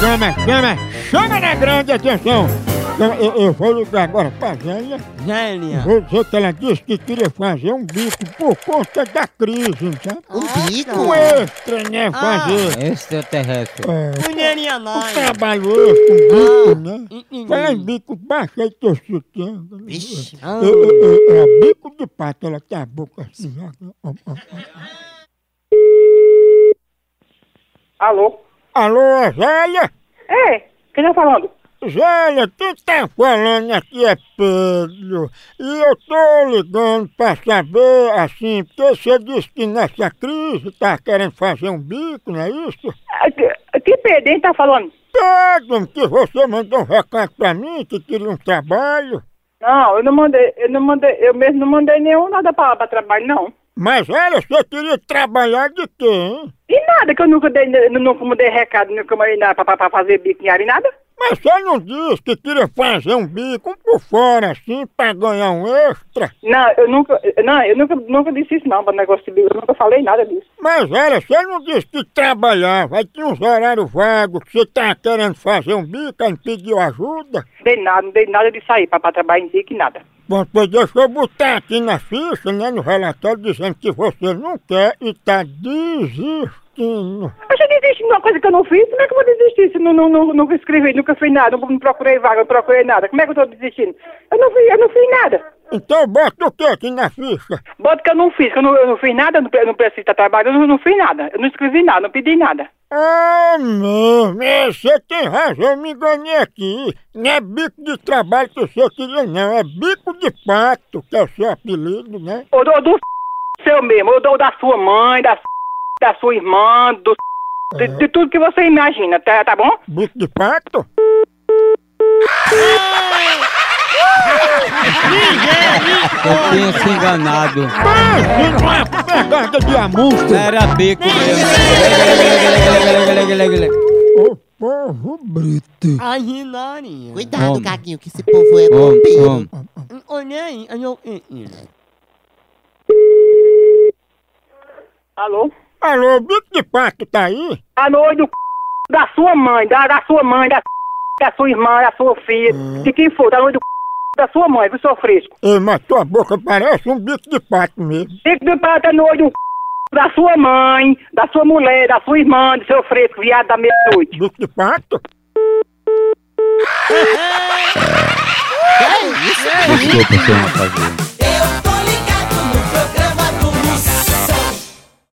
chama, chama, chama na grande atenção. Eu, eu, eu vou ligar agora pra Zélia. Zélia. Vou dizer que ela disse que queria fazer um bico por conta da crise, sabe? Um bico? Um extra, né? Fazer. Extraterrestre. É, Mulherinha um nós. trabalho extra, um bico, né? Fala em bico, baixa aí teu sutiã. Vixe. Ah, É, é, é, é, bico de pato, ela tem a boca assim. ó, ó, ó, ó. Alô? Alô, Zélia? É, quem tá falando? Zélia, quem tá falando aqui é Pedro. E eu tô ligando pra saber, assim, porque você disse que nessa crise tá querendo fazer um bico, não é isso? Ah, Que, que Pedro tá falando? Pedro, que você mandou um recado pra mim que queria um trabalho. Não, eu não mandei, eu não mandei, eu mesmo não mandei nenhum nada pra, pra trabalho, não. Mas olha, você queria trabalhar de quê, hein? Nada, que eu nunca dei, nunca mandei recado, nunca mandei nada pra, pra, fazer bico em área e nada. Mas você não disse que queria fazer um bico por fora, assim, pra ganhar um extra? Não, eu nunca, não, eu nunca, nunca disse isso não, pra negócio de bico, eu nunca falei nada disso. Mas olha, você não disse que trabalhava, aí tinha uns horários vagos, que você tá querendo fazer um bico, aí pediu ajuda? Dei nada, não dei nada disso aí, pra, pra trabalhar em bico e nada. Bom, pois deixa eu botar aqui na ficha, né, no relatório, dizendo que você não quer e tá desistindo. Mas eu desisti de uma coisa que eu não fiz, como é que eu vou desistir se não, não, não, nunca escrevi, nunca fiz nada, não, não procurei vaga, não procurei nada, como é que eu tô desistindo? Eu não fiz, eu não fiz nada. Então bota o que aqui na ficha? Bota que eu não fiz, que eu não, eu não fiz nada, eu não, eu não preciso estar trabalhando, eu não, não fiz nada. Eu não escrevi nada, não pedi nada. Ah, é, você tem razão, eu me enganei aqui. Não é bico de trabalho que você queria, não, é bico de pato, que é o seu apelido, né? Ou do, do seu mesmo, do, da sua mãe, da, da sua irmã, do de, de tudo que você imagina, tá, tá bom? Bico de pato? Eu tinha se enganado. É pegada de amostra. Era bico mesmo. Ô povo bruto. Ai, Rinarinha. Cuidado, Homem. Gaguinho, que esse povo é bombeiro. Olha aí, eh, eh. Alô? Alô, bico de pato tá aí? A noite do c... da sua mãe, da, da sua mãe, da, da sua irmã, da sua filha, de quem for, da noite do c... da sua mãe, viu, seu fresco? Ei, mas tua boca parece um bico de pato mesmo. Fique de prata no olho do c... da sua mãe, da sua mulher, da sua irmã, do seu fresco, viado da meia-noite. Bico de pato? Desculpa, você não fazer.